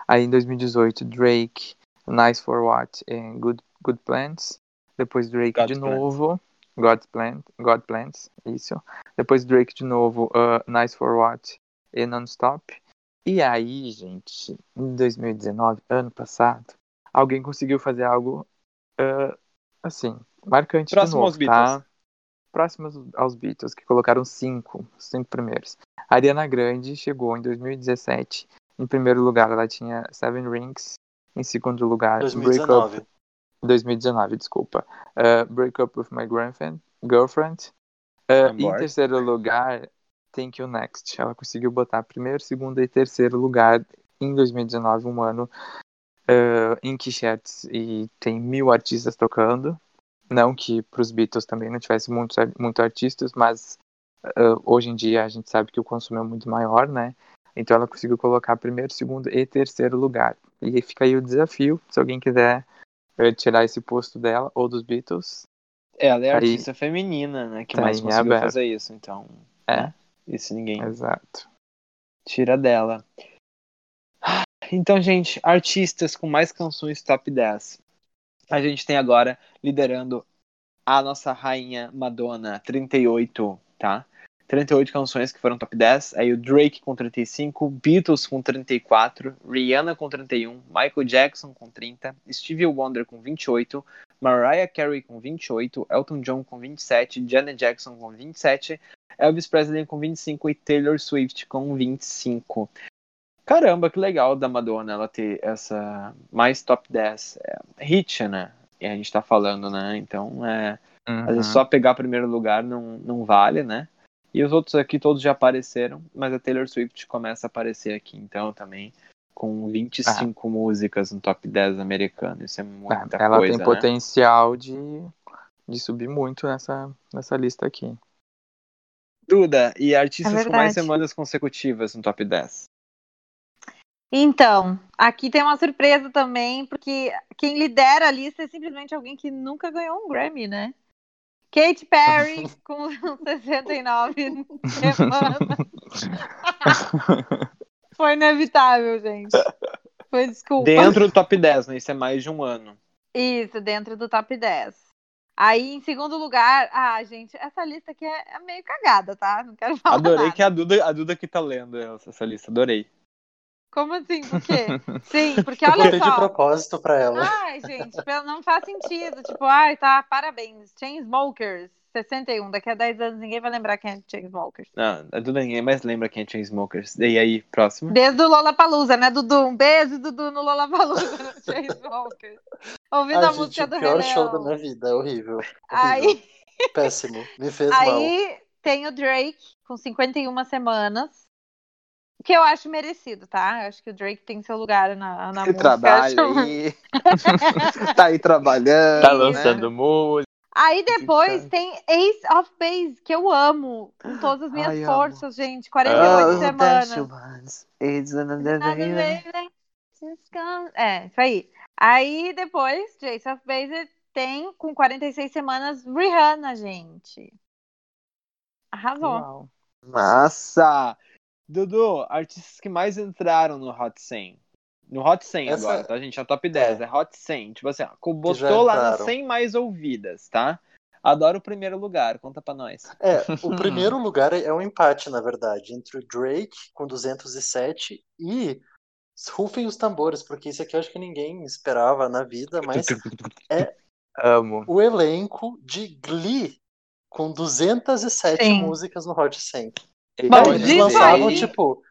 Aí em 2018, Drake, Nice for What e Good, Good Plans. Depois Drake God's de Plans. novo, God's Plan, God Plans, isso. Depois Drake de novo, ah, Nice for What e Non-Stop. E aí, gente, em 2019, ano passado, alguém conseguiu fazer algo ah, assim, marcante Próximo novo, aos Beatles. tá? Próximo aos- Beatles, que colocaram cinco, cinco primeiros. A Ariana Grande chegou em 2017. Em primeiro lugar, ela tinha Seven Rings. Em segundo lugar, Break 2019. Up 2019, desculpa. Uh, Break Up with My Girlfriend. girlfriend. Uh, em terceiro lugar, Thank You Next. Ela conseguiu botar primeiro, segundo e terceiro lugar em 2019, um ano uh, em Chats e tem mil artistas tocando. Não que para os Beatles também não tivesse muitos muito artistas, mas uh, hoje em dia a gente sabe que o consumo é muito maior, né? Então ela conseguiu colocar primeiro, segundo e terceiro lugar. E fica aí o desafio, se alguém quiser eh, tirar esse posto dela ou dos Beatles. Ela é a Aí- artista feminina, né? Que tá mais conseguiu aberto. fazer isso, então. É. né? Isso ninguém Exato. tira dela. Então, gente, artistas com mais canções top 10. A gente tem agora liderando a nossa rainha Madonna, 38, tá? 38 canções que foram top 10. Aí o Drake com 35, Beatles com 34, Rihanna com 31, Michael Jackson com 30, Stevie Wonder com 28, Mariah Carey com 28, Elton John com 27, Janet Jackson com 27, Elvis Presley com 25 e Taylor Swift com 25. Caramba, que legal da Madonna ela ter essa mais top 10 é, hit, né? E a gente tá falando, né? Então, é, às vezes Uhum. só pegar primeiro lugar não, não vale, né? E os outros aqui todos já apareceram, mas a Taylor Swift começa a aparecer aqui, então também com 25 músicas no top 10 americano. Isso é muita ela coisa, tem né? potencial de, de subir muito nessa, nessa lista aqui. Duda, e artistas É com mais semanas consecutivas no top 10? Então, aqui tem uma surpresa também, porque quem lidera a lista é simplesmente alguém que nunca ganhou um Grammy, né? Katy Perry com 69 semanas. Foi inevitável, gente. Foi desculpa. Dentro do top 10, né? Isso é mais de um ano. Isso, dentro do top 10. Aí, em segundo lugar, ah, gente, essa lista aqui é, é meio cagada, tá? Não quero falar Adorei nada. que a Duda, a Duda que tá lendo essa, essa lista, adorei. Como assim? Por quê? Sim, porque Eu olha de só. propósito pra ela. Ai, gente, não faz sentido. Tipo, ai, tá, parabéns. Chainsmokers, 61. Daqui a 10 anos ninguém vai lembrar quem é Chainsmokers. Não, a Duda ninguém mais lembra quem é Chainsmokers. E aí, próximo? Desde o Lollapalooza, né, Dudu? Um beijo, Dudu, no Lollapalooza, no Chainsmokers. Ouvindo Ai, a gente, música o do pior Rei show da Leão. minha vida. É horrível. horrível. Aí, Péssimo. Me fez mal. aí tem o Drake, com 51 semanas. Que eu acho merecido, tá? Eu acho que o Drake tem seu lugar na, na Que música. trabalha Acho- aí. tá aí trabalhando. Tá né? lançando música. Aí depois tem Ace of Base, que eu amo com todas as minhas Ai, amo. forças, gente. 48 Ah, semanas. É, isso aí. Aí depois, de Ace of Base tem com 46 semanas Rihanna, gente. Arrasou. Uau. Massa! Dudu, artistas que mais entraram no Hot 100. No Hot 100 Essa- agora, tá, gente? É top 10, é. É. Hot 100. Tipo assim, ó, botou lá nas entraram. 100 mais ouvidas, tá? Adoro o primeiro lugar, conta pra nós. É, o primeiro lugar é um empate, na verdade, entre o Drake com 207 e rufem os tambores, porque isso aqui eu acho que ninguém esperava na vida, mas Amo. o elenco de Glee com 207 Sim. músicas no Hot 100. Bom, Então, eles lançavam, aí- tipo,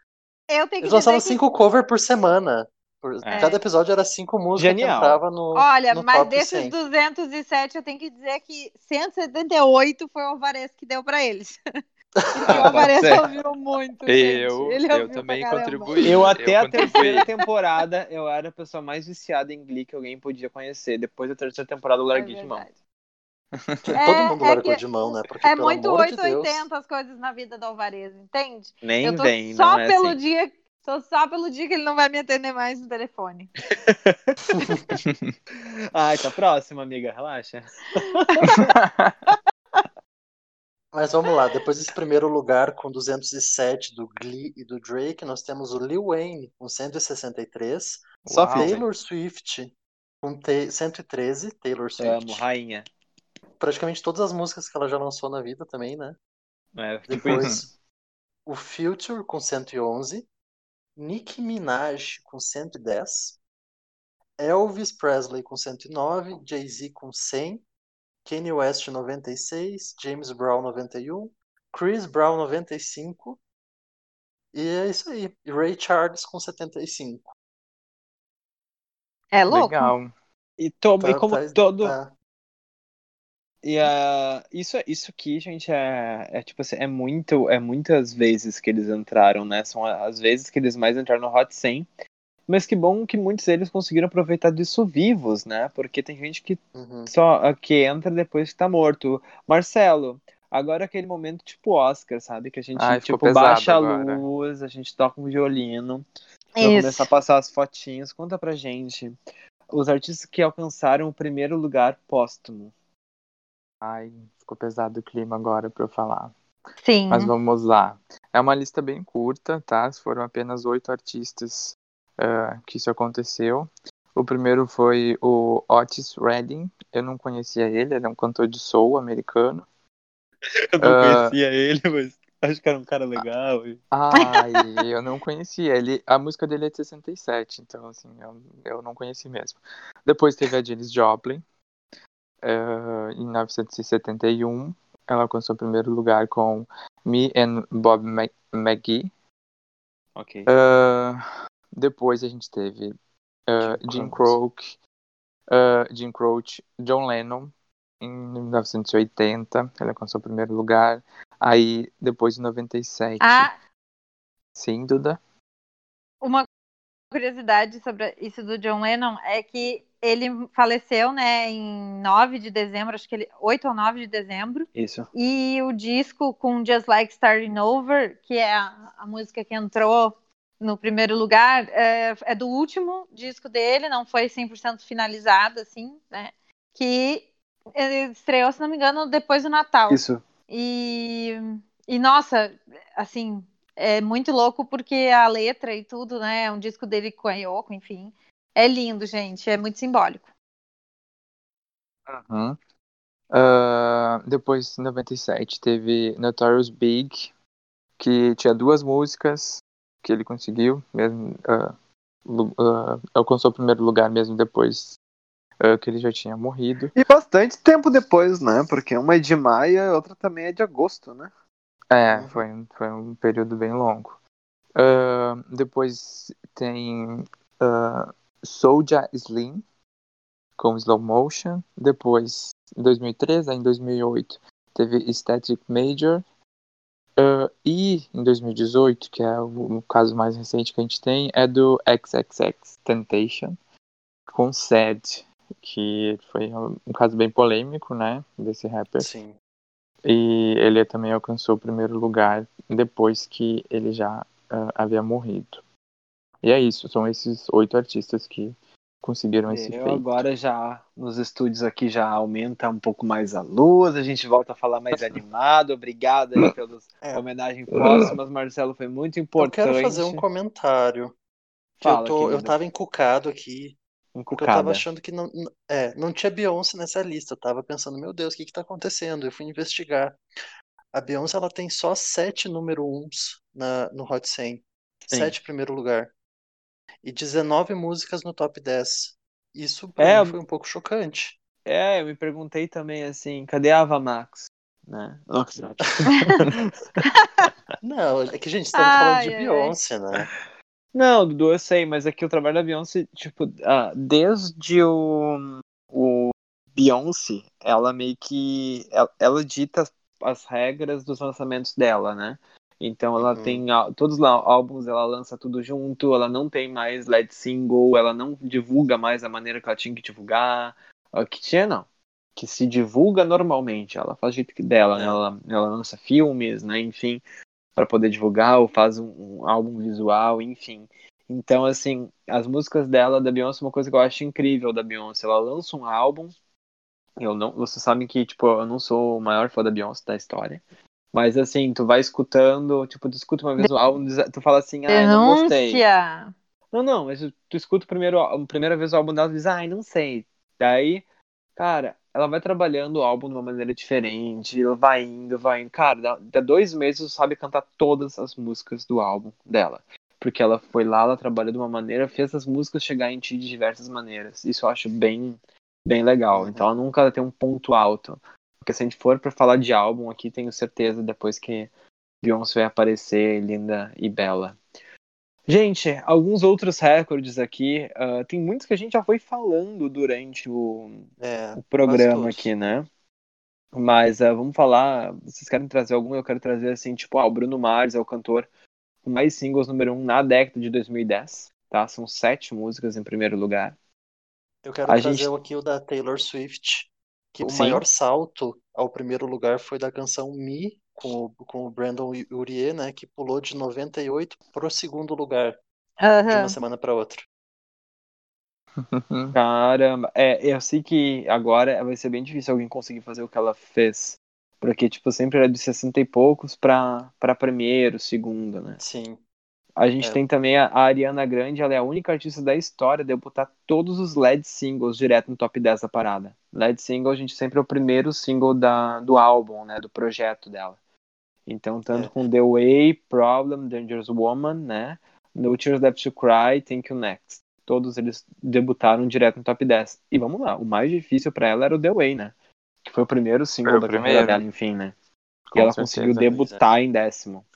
Eu tenho que eles lançavam dizer que cinco covers por semana. Por- É. Cada episódio era cinco músicas Genial. que entrava no, Olha, no mas top desses 100. 207, eu tenho que dizer que 178 foi o Alvarez que deu pra eles. Porque o Alvarez ouviu muito. Eu. Ele eu também contribuí. Eu até a contribuí. terceira temporada, eu era a pessoa mais viciada em Glee que alguém podia conhecer. Depois da terceira temporada, eu larguei É de mão. Verdade. Todo É- mundo é largou que de mão, né? Porque, É pelo muito amor de 880 Deus. as coisas na vida do Alvarez, entende? Nem eu tô vem, só não é pelo assim. dia. Tô só pelo dia que ele não vai me atender mais no telefone. Ai, tá próximo, amiga, relaxa. Mas vamos lá, depois desse primeiro lugar com 207 do Glee e do Drake, nós temos o Lil Wayne com 163, Só. Taylor Swift com te- 113, Taylor Swift. Amo, rainha. Praticamente todas as músicas que ela já lançou na vida também, né? É, tipo isso. Depois o Future com 111, Nicki Minaj com 110, Elvis Presley com 109, Jay-Z com 100, Kanye West 96, James Brown 91, Chris Brown 95 e é isso aí. E Ray Charles com 75. É louco? Legal. E, to- e Tá- como tá- todo. tá. E ah, isso, isso aqui, gente, é, é tipo assim, é muito, é muitas vezes que eles entraram, né? São as vezes que eles mais entraram no Hot 100. Mas que bom que muitos deles conseguiram aproveitar disso vivos, né? Porque tem gente que Uhum. só que entra depois que tá morto. Marcelo, agora é aquele momento tipo Oscar, sabe? Que a gente Ai, tipo baixa a agora. luz, a gente toca um violino, vai começar Isso. a passar as fotinhas. Conta pra gente os artistas que alcançaram o primeiro lugar póstumo. Ai, ficou pesado o clima agora pra eu falar. Sim. Mas vamos lá. É uma lista bem curta, tá? Foram apenas oito artistas ah, que isso aconteceu. O primeiro foi o Otis Redding. Eu não conhecia ele, ele é um cantor de soul americano. Eu não Ah. conhecia ele, mas acho que era um cara legal. Ai, eu não conhecia ele. A música dele é de 67, então assim, eu, eu não conheci mesmo. Depois teve a Janis Joplin. Eh, em 1971, ela alcançou o primeiro lugar com Me and Bob McGee. Ok. Ah, depois a gente teve ah, Jim Jim Croce. Jim Croce, John Lennon em 1980, ele alcançou o primeiro lugar. Aí depois em 97, Ah, sim, Duda. uma curiosidade sobre isso do John Lennon é que ele faleceu, né, em 9 de dezembro, acho que ele 8 ou 9 de dezembro, Isso. e o disco com Just Like Starting Over, que é a, a música que entrou no primeiro lugar, é, é do último disco dele, não foi 100% finalizado, assim, né, que ele estreou, se não me engano, depois do Natal. Isso. E, e nossa, assim, é muito louco porque a letra e tudo, né? É um disco dele com a Yoko, enfim. É lindo, gente. É muito simbólico. Uhum. Ah, depois, em 97, teve Notorious Big, que tinha duas músicas que ele conseguiu, mesmo, lu- ah, alcançou o primeiro lugar mesmo depois que ele já tinha morrido. E bastante tempo depois, né? Porque uma é de maio e a outra também é de agosto, né? É, Uhum. foi, um- foi um período bem longo. Depois tem Soulja Slim com Slow Motion. Depois, em 2013, aí em 2008, teve Static Major. Ah, e em 2018, que é o, o caso mais recente que a gente tem, é do XXX Temptation com Sad, que foi um, um caso bem polêmico, né, desse rapper. Sim. E ele também alcançou o primeiro lugar depois que ele já ah, havia morrido. E é isso, são esses oito artistas que conseguiram esse Eu feito. agora já nos estúdios aqui já aumenta um pouco mais a luz, a gente volta a falar mais animado. Obrigado aí pelas É. homenagens póstumas, Marcelo, foi muito Eu importante. quero fazer um comentário. Que eu, Fala, tô, eu tava encucado aqui, porque eu Encucada. tava achando que não, é, não tinha Beyoncé nessa lista. Eu tava pensando, meu Deus, o que que tá acontecendo? Eu fui investigar. A Beyoncé, ela tem só sete número uns na, no Hot 100. Sim. Sete primeiro lugar. E 19 músicas no top 10. Isso pra É, mim foi um pouco chocante. É, eu me perguntei também assim, cadê a Ava Max? Né? Não, é que a gente tá falando Ai, de ai, ai. Beyoncé, né? Não, Dudu, eu sei, mas aqui o trabalho da Beyoncé, tipo, ah, desde o, o Beyoncé, ela meio que. Ela, ela dita as, as regras dos lançamentos dela, né? Então ela Uhum. tem todos os álbuns, ela lança tudo junto, ela não tem mais lead single, ela não divulga mais da maneira que ela tinha que divulgar. Que tinha, não. Que se divulga normalmente, ela faz o jeito que dela, né? Ela, ela lança filmes, né? Enfim, para poder divulgar, ou faz um, um álbum visual, enfim. Então, assim, as músicas dela, da Beyoncé, é uma coisa que eu acho incrível da Beyoncé. Ela lança um álbum. Eu não, vocês sabem que, tipo, eu não sou o maior fã da Beyoncé da história. Mas assim, tu vai escutando, tipo, tu escuta uma vez o álbum, tu fala assim, ai, não gostei. Não, não, mas tu escuta o primeiro, a primeira vez o álbum dela e diz, ai, não sei. Daí, cara, ela vai trabalhando o álbum de uma maneira diferente, ela vai indo, vai indo. Cara, dá, dá dois meses tu sabe cantar todas as músicas do álbum dela. Porque ela foi lá, ela trabalhou de uma maneira, fez as músicas chegar em ti de diversas maneiras. Isso eu acho bem, bem legal. Uhum. Então ela nunca tem um ponto alto. Porque se a gente for pra falar de álbum aqui, tenho certeza depois que Beyoncé vai aparecer linda e bela. Gente, alguns outros recordes aqui. ah, tem muitos que a gente já foi falando durante o, É, o programa aqui, né? Mas ah, vamos falar. Vocês querem trazer algum? Eu quero trazer assim, tipo, ah, o Bruno Mars é o cantor com mais singles número um na década de 2010. Tá? São sete músicas em primeiro lugar. eu quero A trazer gente- aqui o da Taylor Swift, que o Sim. maior salto ao primeiro lugar foi da canção Me, com o, com o Brandon Urie, né, que pulou de 98 pro segundo lugar, de Aham. uma semana pra outra. Caramba, é, eu sei que agora vai ser bem difícil alguém conseguir fazer o que ela fez. Porque, tipo, sempre era de 60 e poucos pra, pra primeiro, segundo, né? Sim. A gente É. tem também a, a Ariana Grande, ela é a única artista da história a debutar todos os LED singles direto no top 10 da parada. LED single, a gente sempre é o primeiro single da, do álbum, né? Do projeto dela. Então, tanto É. com The Way, Problem, Dangerous Woman, né? No Tears Left to Cry, Thank You Next. Todos eles debutaram direto no top 10. E vamos lá, o mais difícil pra ela era o The Way, né? Que foi o primeiro single Foi da carreira primeiro. dela, enfim, né? E Com ela certeza. conseguiu debutar em décimo.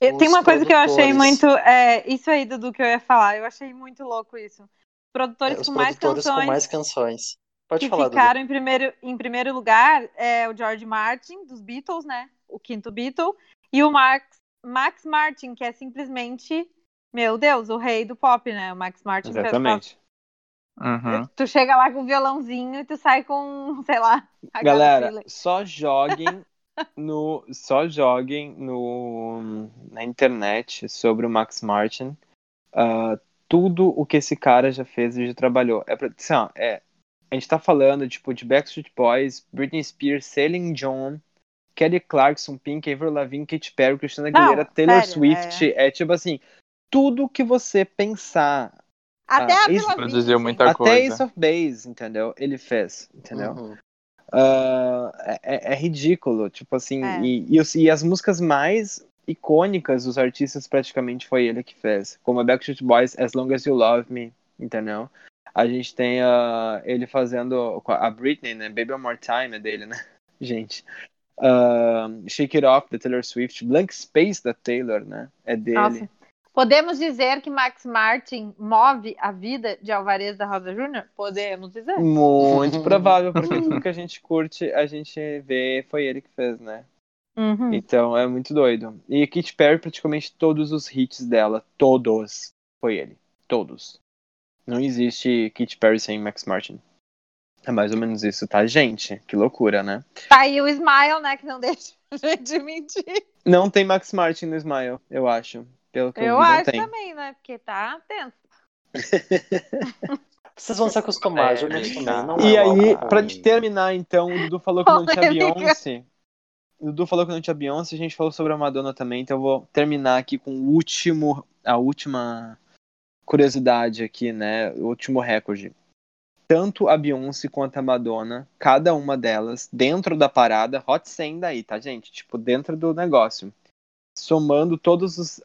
Tem uma coisa que eu achei muito. É, isso aí, Dudu, que eu ia falar. Eu achei muito louco isso. Produtores É, com mais produtores canções com mais canções. Pode que falar, Dudu. ficaram em primeiro, em primeiro lugar é o George Martin, dos Beatles, né? O quinto Beatle. E o Max, Max Martin, que é simplesmente, meu Deus, o rei do pop, né? O Max Martin. fez- Exatamente. Uhum. Tu chega lá com o violãozinho e tu sai com, sei lá. a Galera, só joguem no só joguem no na internet sobre o Max Martin ah, tudo o que esse cara já fez e já trabalhou. É, pra, assim, ó, é a gente tá falando tipo de Backstreet Boys, Britney Spears, Celine Dion, Kelly Clarkson, Pink, Avril Lavigne, Katy Perry, Christina Não, Aguilera, Taylor sério, Swift, é... tipo assim, tudo que você pensar, Até ah, a isso Vila produziu muita até coisa. Ace of Base, entendeu? Ele fez, entendeu? Uhum. Ah, é, é ridículo, tipo assim, É. e, e, e as músicas mais icônicas dos artistas praticamente foi ele que fez, como a Backstreet Boys, As Long As You Love Me, entendeu? A gente tem ah, ele fazendo a Britney, né? Baby One More Time é dele, né? Gente. Ah, Shake It Off, da Taylor Swift, Blank Space, da Taylor, né? É dele. Nossa. Podemos dizer que Max Martin move a vida de Alvarez da Rosa Júnior? Podemos dizer. Muito provável, porque tudo que a gente curte, a gente vê, foi ele que fez, né? Uhum. Então é muito doido. E Katy Perry, praticamente todos os hits dela, todos, foi ele. Todos. Não existe Katy Perry sem Max Martin. É mais ou menos isso, tá, gente? Que loucura, né? Tá aí o Smile, né? Que não deixa a gente mentir. Não tem Max Martin no Smile, eu acho. Pelo que eu, Eu vi, acho tem. também, né? Porque tá tenso. Vocês vão se acostumar, É, já me acostumei. chato. Não E é aí, álbum pra gente terminar, então, o Dudu falou que não tinha. Beyoncé. O Dudu falou que não tinha Beyoncé, a gente falou sobre a Madonna também, então eu vou terminar aqui com o último, a última curiosidade aqui, né? O último recorde. Tanto a Beyoncé quanto a Madonna, cada uma delas, dentro da parada, Hot 100 daí, tá, gente? Tipo, dentro do negócio. Somando todos os,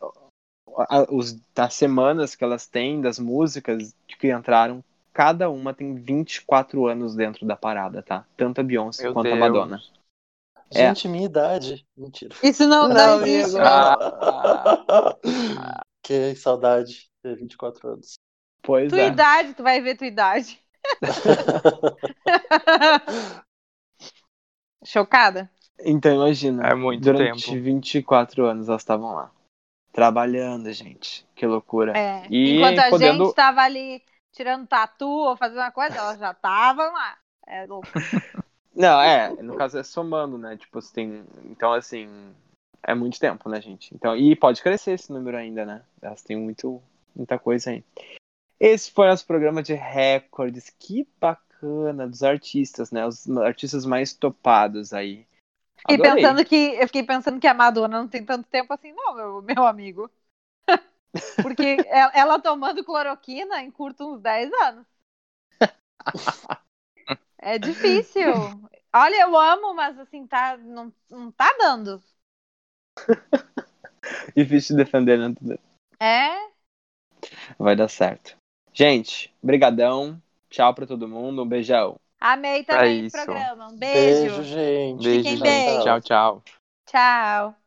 a- os das semanas que elas têm, das músicas que entraram, cada uma tem 24 anos dentro da parada, tá? Tanto a Beyoncé Meu quanto Deus. a Madonna. É. Gente, minha idade. Mentira. Isso não, não, Não, existe. amigo. que saudade de ter 24 anos. Pois Tua é. idade, tu vai ver tua idade. Chocada? Então imagina. É muito durante tempo. 24 anos elas estavam lá. Trabalhando, gente. Que loucura. É. E Enquanto a podendo- gente tava ali tirando tatu ou fazendo uma coisa, elas já estavam lá. É louco. Não, é, no caso é somando, né? Tipo, você tem. Então, assim, é muito tempo, né, gente? Então, e pode crescer esse número ainda, né? Elas têm muito, muita coisa aí. Esse foi nosso programa de recordes. Que bacana dos artistas, né? Os artistas mais topados aí. Fiquei Adorei. pensando que, eu fiquei pensando que a Madonna não tem tanto tempo assim, não, meu, meu amigo. Porque ela, ela tomando cloroquina encurta uns 10 anos. É difícil. Olha, eu amo, mas assim, tá, não, não tá dando. Difícil de defender, né? É. Vai dar certo. Gente, brigadão. Tchau pra todo mundo. Um beijão. Amei também o isso. programa. Um beijo. Beijo, gente. Beijo, Fiquem gente. bem. Tchau, tchau. Tchau.